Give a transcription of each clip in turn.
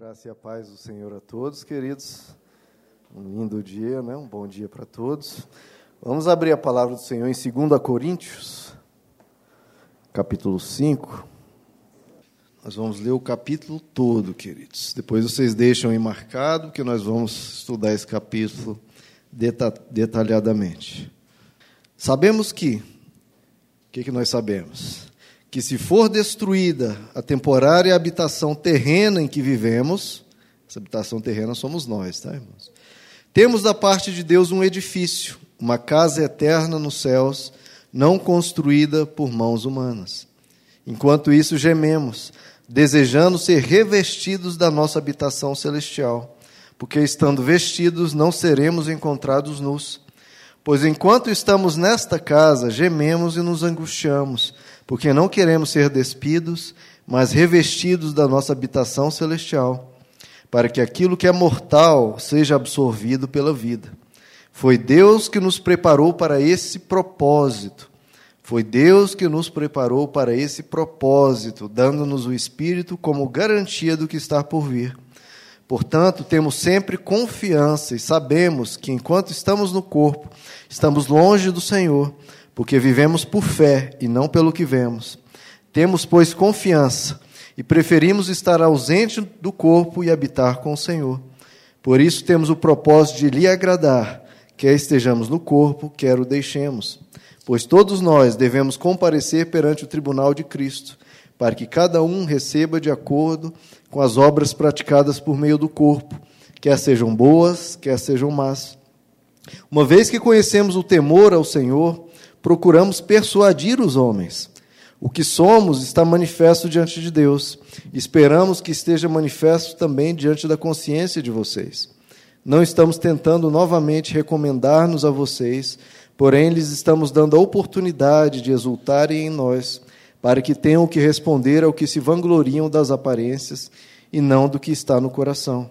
graça e a paz do Senhor a todos, queridos. Um lindo dia, né? um bom dia para todos. Vamos abrir a palavra do Senhor em 2 Coríntios, capítulo 5. Nós vamos ler o capítulo todo, queridos. Depois vocês deixam aí marcado, que nós vamos estudar esse capítulo detalhadamente. Sabemos que, o que, que nós sabemos? Que se for destruída a temporária habitação terrena em que vivemos, essa habitação terrena somos nós, tá, irmãos? Temos da parte de Deus um edifício, uma casa eterna nos céus, não construída por mãos humanas. Enquanto isso, gememos, desejando ser revestidos da nossa habitação celestial, porque estando vestidos não seremos encontrados nus. Pois enquanto estamos nesta casa, gememos e nos angustiamos porque não queremos ser despidos, mas revestidos da nossa habitação celestial, para que aquilo que é mortal seja absorvido pela vida. Foi Deus que nos preparou para esse propósito. Foi Deus que nos preparou para esse propósito, dando-nos o Espírito como garantia do que está por vir. Portanto, temos sempre confiança e sabemos que enquanto estamos no corpo, estamos longe do Senhor porque vivemos por fé e não pelo que vemos. Temos, pois, confiança e preferimos estar ausente do corpo e habitar com o Senhor. Por isso temos o propósito de lhe agradar, quer estejamos no corpo, quer o deixemos. Pois todos nós devemos comparecer perante o tribunal de Cristo, para que cada um receba de acordo com as obras praticadas por meio do corpo, quer sejam boas, quer sejam más. Uma vez que conhecemos o temor ao Senhor, procuramos persuadir os homens. O que somos está manifesto diante de Deus. Esperamos que esteja manifesto também diante da consciência de vocês. Não estamos tentando novamente recomendar-nos a vocês, porém lhes estamos dando a oportunidade de exultarem em nós, para que tenham que responder ao que se vangloriam das aparências e não do que está no coração.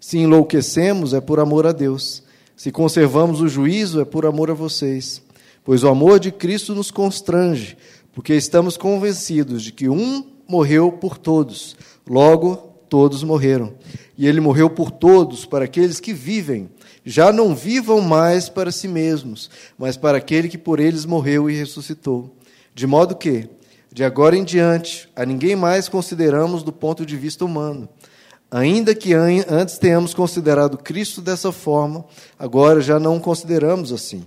Se enlouquecemos, é por amor a Deus. Se conservamos o juízo, é por amor a vocês pois o amor de Cristo nos constrange, porque estamos convencidos de que um morreu por todos, logo todos morreram. E ele morreu por todos, para aqueles que vivem, já não vivam mais para si mesmos, mas para aquele que por eles morreu e ressuscitou. De modo que, de agora em diante, a ninguém mais consideramos do ponto de vista humano. Ainda que antes tenhamos considerado Cristo dessa forma, agora já não o consideramos assim.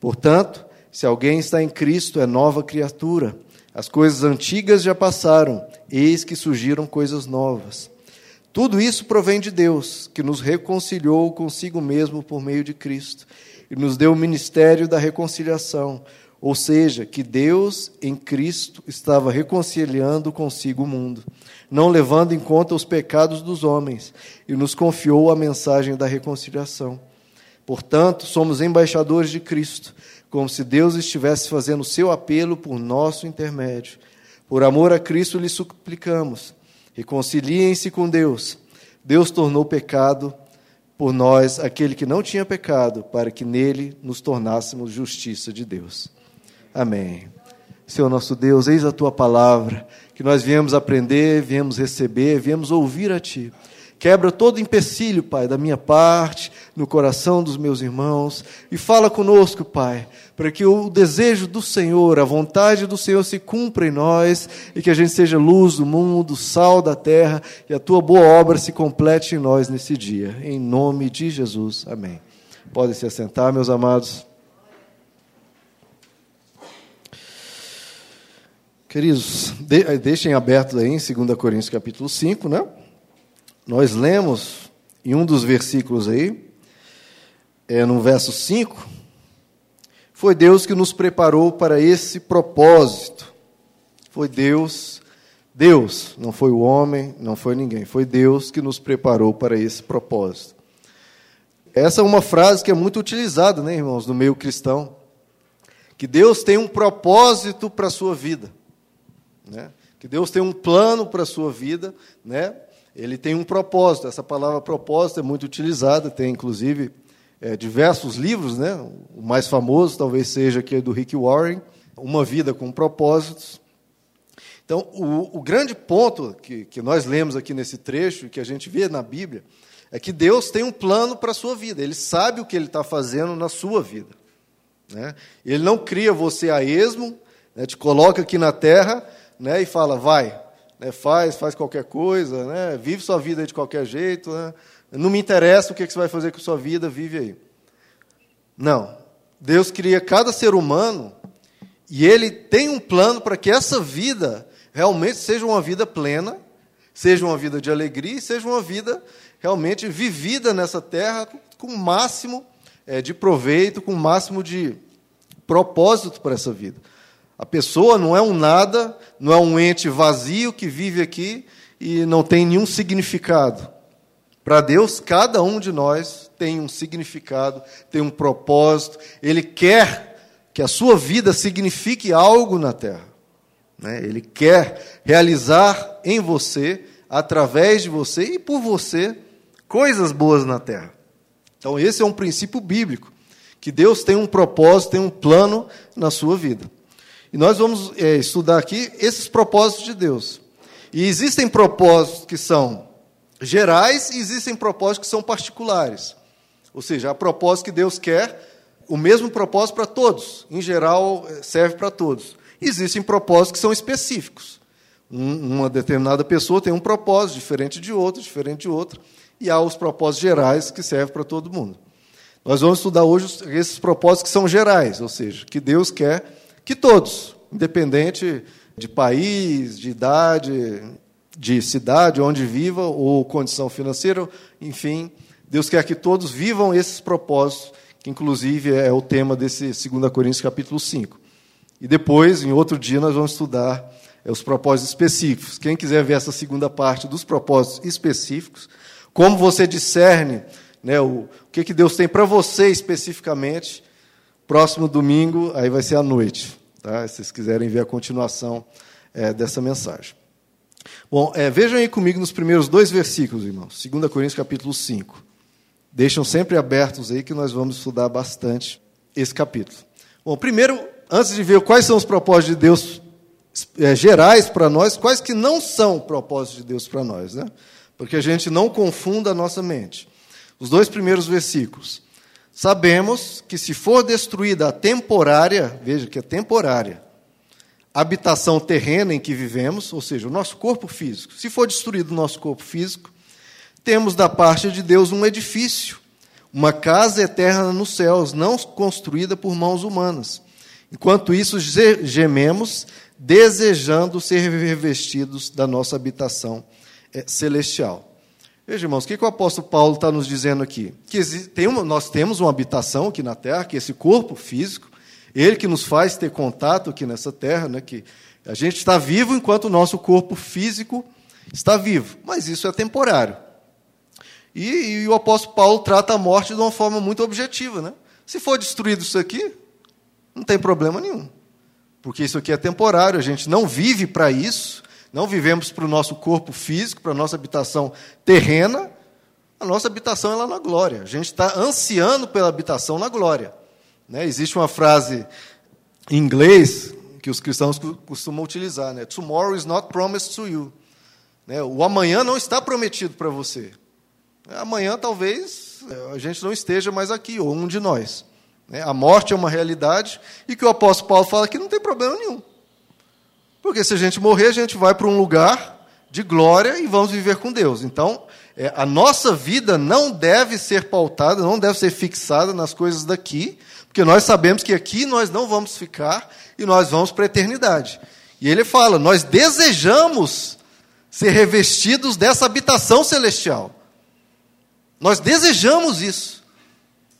Portanto, se alguém está em Cristo, é nova criatura. As coisas antigas já passaram, eis que surgiram coisas novas. Tudo isso provém de Deus, que nos reconciliou consigo mesmo por meio de Cristo e nos deu o ministério da reconciliação, ou seja, que Deus em Cristo estava reconciliando consigo o mundo, não levando em conta os pecados dos homens, e nos confiou a mensagem da reconciliação. Portanto, somos embaixadores de Cristo como se Deus estivesse fazendo o seu apelo por nosso intermédio. Por amor a Cristo lhe suplicamos: reconciliem-se com Deus. Deus tornou pecado por nós aquele que não tinha pecado, para que nele nos tornássemos justiça de Deus. Amém. Senhor nosso Deus, eis a tua palavra, que nós viemos aprender, viemos receber, viemos ouvir a ti. Quebra todo empecilho, Pai, da minha parte, no coração dos meus irmãos, e fala conosco, Pai, para que o desejo do Senhor, a vontade do Senhor se cumpra em nós e que a gente seja luz do mundo, sal da terra e a tua boa obra se complete em nós nesse dia. Em nome de Jesus. Amém. Podem se assentar, meus amados. Queridos, deixem aberto aí em 2 Coríntios capítulo 5, né? Nós lemos em um dos versículos aí, é, no verso 5, foi Deus que nos preparou para esse propósito. Foi Deus, Deus, não foi o homem, não foi ninguém, foi Deus que nos preparou para esse propósito. Essa é uma frase que é muito utilizada, né, irmãos, no meio cristão. Que Deus tem um propósito para a sua vida. Né? Que Deus tem um plano para a sua vida, né? Ele tem um propósito. Essa palavra propósito é muito utilizada, tem inclusive é, diversos livros, né? O mais famoso talvez seja aquele do Rick Warren, Uma Vida com Propósitos. Então, o, o grande ponto que, que nós lemos aqui nesse trecho, que a gente vê na Bíblia, é que Deus tem um plano para a sua vida, Ele sabe o que Ele está fazendo na sua vida. Né? Ele não cria você a esmo, né, te coloca aqui na terra né, e fala, vai, né, faz, faz qualquer coisa, né, vive sua vida de qualquer jeito, né, não me interessa o que, você vai fazer com sua vida, vive aí. Não. Deus cria cada ser humano e Ele tem um plano para que essa vida realmente seja uma vida plena, seja uma vida de alegria seja uma vida realmente vivida nessa terra com o máximo é, de proveito, com o máximo de propósito para essa vida. A pessoa não é um nada, não é um ente vazio que vive aqui e não tem nenhum significado. Para Deus, cada um de nós tem um significado, tem um propósito. Ele quer que a sua vida signifique algo na terra. Né? Ele quer realizar em você, através de você e por você, coisas boas na terra. Então, esse é um princípio bíblico, que Deus tem um propósito, tem um plano na sua vida. E nós vamos é, estudar aqui esses propósitos de Deus. E existem propósitos que são gerais e existem propósitos que são particulares. Ou seja, há propósito que Deus quer, o mesmo propósito para todos. Em geral, é, serve para todos. Existem propósitos que são específicos. uma determinada pessoa tem um propósito diferente de outro, diferente de outro, e há os propósitos gerais que servem para todo mundo. Nós vamos estudar hoje esses propósitos que são gerais, ou seja, que Deus quer que todos, independente de país, de idade, de cidade, onde viva, ou condição financeira, enfim, Deus quer que todos vivam esses propósitos, que inclusive é o tema desse 2 Coríntios capítulo 5. E depois, em outro dia, nós vamos estudar é, os propósitos específicos. Quem quiser ver essa segunda parte dos propósitos específicos, como você discerne né, o, o que, que Deus tem para você especificamente, próximo domingo, aí vai ser à noite. Tá? Se vocês quiserem ver a continuação é, dessa mensagem. Bom, é, vejam aí comigo nos primeiros dois versículos, irmãos. 2 Coríntios capítulo 5. Deixam sempre abertos aí que nós vamos estudar bastante esse capítulo. Bom, primeiro, antes de ver quais são os propósitos de Deus é, gerais para nós, quais que não são propósitos de Deus para nós, né? Porque a gente não confunda a nossa mente. Os dois primeiros versículos. Sabemos que se for destruída a temporária, veja que é temporária, habitação terrena em que vivemos, ou seja, o nosso corpo físico, se for destruído o nosso corpo físico, temos da parte de Deus um edifício, uma casa eterna nos céus, não construída por mãos humanas Enquanto isso, gememos, desejando ser revestidos da nossa habitação é, celestial. Veja, irmãos, o que, que o apóstolo Paulo está nos dizendo aqui? Que tem uma, nós temos uma habitação aqui na terra, que é esse corpo físico, ele que nos faz ter contato aqui nessa terra, né, que a gente está vivo enquanto o nosso corpo físico está vivo, mas isso é temporário. E, e o apóstolo Paulo trata a morte de uma forma muito objetiva. Né? Se for destruído isso aqui, não tem problema nenhum. Porque isso aqui é temporário, a gente não vive para isso, não vivemos para o nosso corpo físico, para a nossa habitação terrena. A nossa habitação é lá na glória. A gente está ansiando pela habitação na glória. Né? Existe uma frase em inglês que os cristãos costumam utilizar: né? Tomorrow is not promised to you. Né? O amanhã não está prometido para você. Amanhã talvez a gente não esteja mais aqui, ou um de nós. Né? A morte é uma realidade e que o apóstolo Paulo fala que não tem problema nenhum. Porque se a gente morrer, a gente vai para um lugar de glória e vamos viver com Deus. Então, é, a nossa vida não deve ser pautada, não deve ser fixada nas coisas daqui, porque nós sabemos que aqui nós não vamos ficar e nós vamos para a eternidade. E ele fala: nós desejamos ser revestidos dessa habitação celestial. Nós desejamos isso.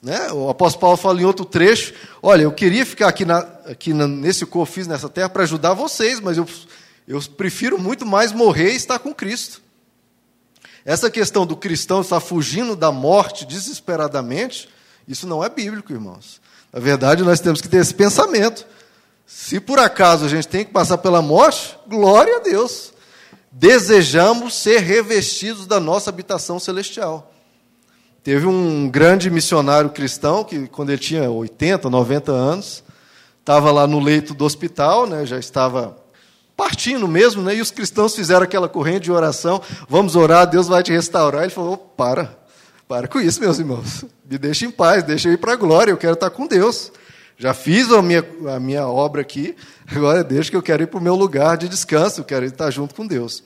Né? O apóstolo Paulo fala em outro trecho: olha, eu queria ficar aqui, na, aqui nesse eu fiz nessa terra para ajudar vocês, mas eu, eu prefiro muito mais morrer e estar com Cristo. Essa questão do cristão estar fugindo da morte desesperadamente, isso não é bíblico, irmãos. Na verdade, nós temos que ter esse pensamento. Se por acaso a gente tem que passar pela morte, glória a Deus. Desejamos ser revestidos da nossa habitação celestial. Teve um grande missionário cristão que, quando ele tinha 80, 90 anos, estava lá no leito do hospital, né, já estava partindo mesmo, né? E os cristãos fizeram aquela corrente de oração, vamos orar, Deus vai te restaurar. Ele falou: para, para com isso, meus irmãos. Me deixe em paz, deixa eu ir para a glória, eu quero estar com Deus. Já fiz a minha, a minha obra aqui, agora deixa que eu quero ir para o meu lugar de descanso, eu quero estar junto com Deus.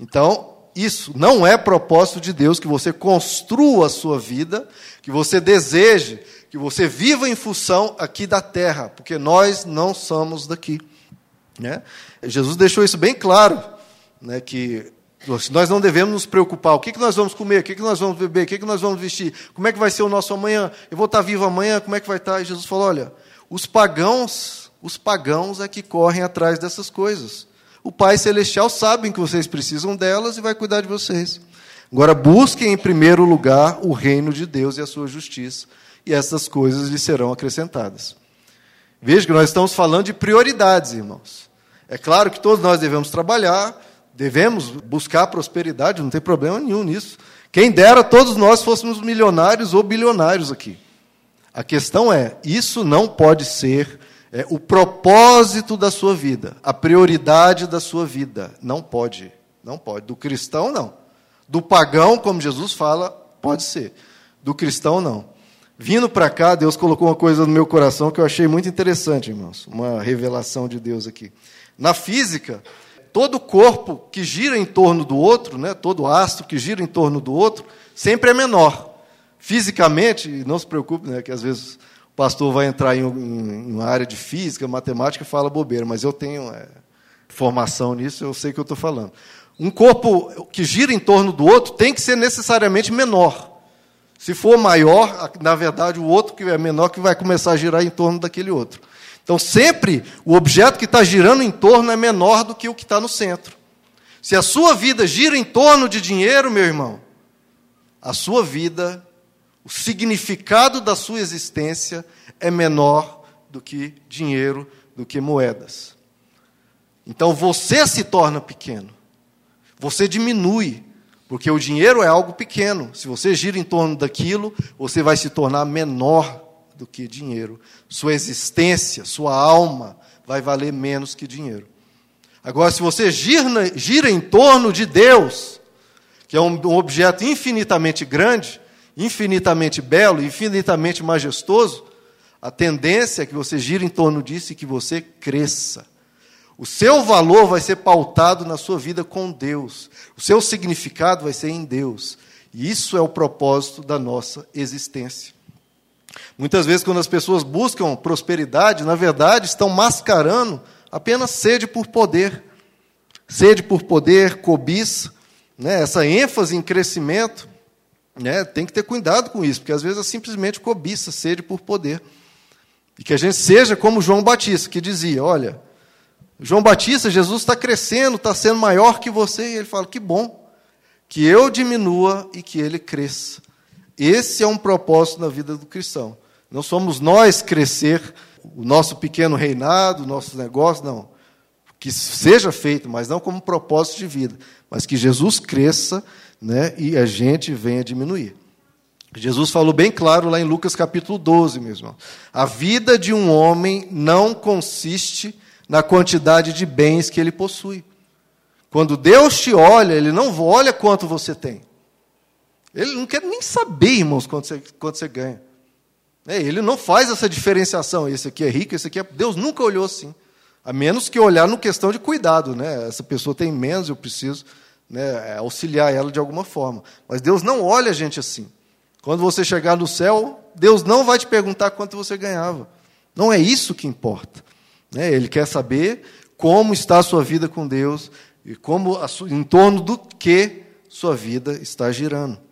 Então, isso não é propósito de Deus que você construa a sua vida, que você deseje, que você viva em função aqui da terra, porque nós não somos daqui. Né? Jesus deixou isso bem claro, né, que nós não devemos nos preocupar. O que, que nós vamos comer? O que, que nós vamos beber? O que, que nós vamos vestir? Como é que vai ser o nosso amanhã? Eu vou estar vivo amanhã? Como é que vai estar? E Jesus falou: olha, os pagãos, os pagãos é que correm atrás dessas coisas. O Pai Celestial sabe que vocês precisam delas e vai cuidar de vocês. Agora, busquem em primeiro lugar o reino de Deus e a sua justiça, e essas coisas lhes serão acrescentadas. Veja que nós estamos falando de prioridades, irmãos. É claro que todos nós devemos trabalhar, devemos buscar prosperidade, não tem problema nenhum nisso. Quem dera todos nós fôssemos milionários ou bilionários aqui. A questão é: isso não pode ser é, o propósito da sua vida, a prioridade da sua vida. Não pode. Não pode. Do cristão, não. Do pagão, como Jesus fala, pode ser. Do cristão, não. Vindo para cá, Deus colocou uma coisa no meu coração que eu achei muito interessante, irmãos. Uma revelação de Deus aqui. Na física, todo corpo que gira em torno do outro, né, todo astro que gira em torno do outro, sempre é menor. Fisicamente, não se preocupe, né, que às vezes o pastor vai entrar em, em, em uma área de física, matemática fala bobeira, mas eu tenho é, formação nisso, eu sei o que eu estou falando. Um corpo que gira em torno do outro tem que ser necessariamente menor. Se for maior, na verdade, o outro que é menor que vai começar a girar em torno daquele outro. Então, sempre o objeto que está girando em torno é menor do que o que está no centro. Se a sua vida gira em torno de dinheiro, meu irmão, a sua vida, o significado da sua existência é menor do que dinheiro, do que moedas. Então você se torna pequeno. Você diminui, porque o dinheiro é algo pequeno. Se você gira em torno daquilo, você vai se tornar menor do que dinheiro. Sua existência, sua alma vai valer menos que dinheiro. Agora, se você gira, gira em torno de Deus, que é um, um objeto infinitamente grande, infinitamente belo, infinitamente majestoso, a tendência é que você gira em torno disso e que você cresça. O seu valor vai ser pautado na sua vida com Deus. O seu significado vai ser em Deus. E isso é o propósito da nossa existência. Muitas vezes, quando as pessoas buscam prosperidade, na verdade, estão mascarando apenas sede por poder. Sede por poder, cobiça, né? essa ênfase em crescimento. Né? Tem que ter cuidado com isso, porque às vezes é simplesmente cobiça, sede por poder. E que a gente seja como João Batista, que dizia: Olha, João Batista, Jesus está crescendo, está sendo maior que você. E ele fala: Que bom, que eu diminua e que ele cresça. Esse é um propósito na vida do cristão. Não somos nós crescer o nosso pequeno reinado, o nosso negócio, não. Que seja feito, mas não como propósito de vida, mas que Jesus cresça né, e a gente venha diminuir. Jesus falou bem claro lá em Lucas capítulo 12, meu irmão. A vida de um homem não consiste na quantidade de bens que ele possui. Quando Deus te olha, Ele não olha quanto você tem. Ele não quer nem saber, irmãos, quanto você, quanto você ganha. É, ele não faz essa diferenciação. Esse aqui é rico, esse aqui é. Deus nunca olhou assim. A menos que olhar no questão de cuidado. Né? Essa pessoa tem menos, eu preciso né, auxiliar ela de alguma forma. Mas Deus não olha a gente assim. Quando você chegar no céu, Deus não vai te perguntar quanto você ganhava. Não é isso que importa. Né? Ele quer saber como está a sua vida com Deus e como em torno do que sua vida está girando.